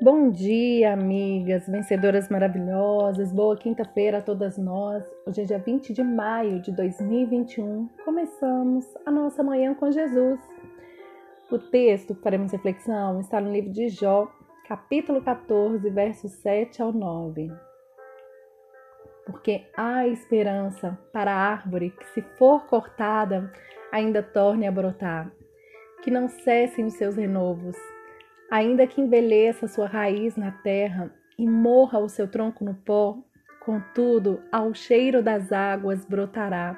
Bom dia, amigas, vencedoras maravilhosas. Boa quinta-feira a todas nós. Hoje é dia 20 de maio de 2021. Começamos a nossa manhã com Jesus. O texto que faremos reflexão está no livro de Jó, capítulo 14, versos 7 ao 9. Porque há esperança para a árvore que, se for cortada, ainda torne a brotar, que não cessem os seus renovos Ainda que envelheça sua raiz na terra e morra o seu tronco no pó, contudo, ao cheiro das águas brotará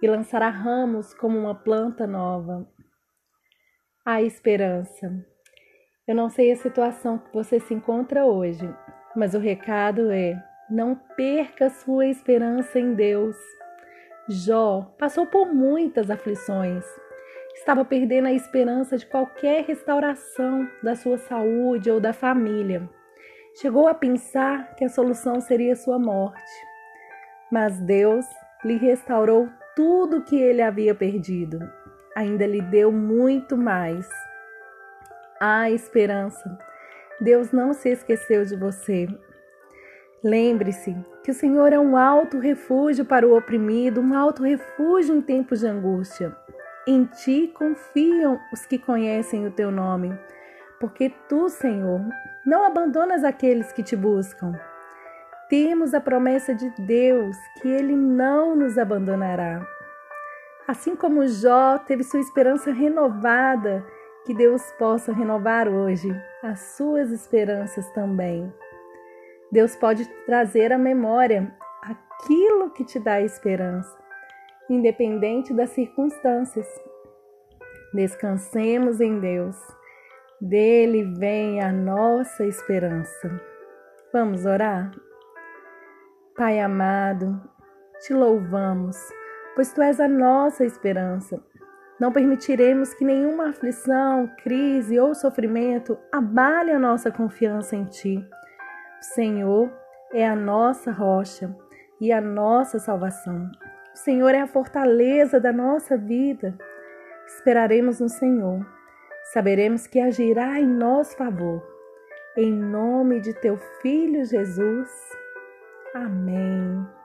e lançará ramos como uma planta nova. Há esperança. Eu não sei a situação que você se encontra hoje, mas o recado é: não perca sua esperança em Deus. Jó passou por muitas aflições estava perdendo a esperança de qualquer restauração da sua saúde ou da família. Chegou a pensar que a solução seria sua morte. Mas Deus lhe restaurou tudo que ele havia perdido. Ainda lhe deu muito mais. Há esperança. Deus não se esqueceu de você. Lembre-se que o Senhor é um alto refúgio para o oprimido, um alto refúgio em tempos de angústia. Em ti confiam os que conhecem o teu nome, porque tu, Senhor, não abandonas aqueles que te buscam. Temos a promessa de Deus que ele não nos abandonará. Assim como Jó teve sua esperança renovada, que Deus possa renovar hoje as suas esperanças também. Deus pode trazer à memória aquilo que te dá esperança independente das circunstâncias. Descansemos em Deus. Dele vem a nossa esperança. Vamos orar? Pai amado, te louvamos, pois tu és a nossa esperança. Não permitiremos que nenhuma aflição, crise ou sofrimento abale a nossa confiança em ti. O Senhor é a nossa rocha e a nossa salvação. O Senhor é a fortaleza da nossa vida. Esperaremos no Senhor. Saberemos que agirá em nosso favor. Em nome de teu Filho Jesus. Amém.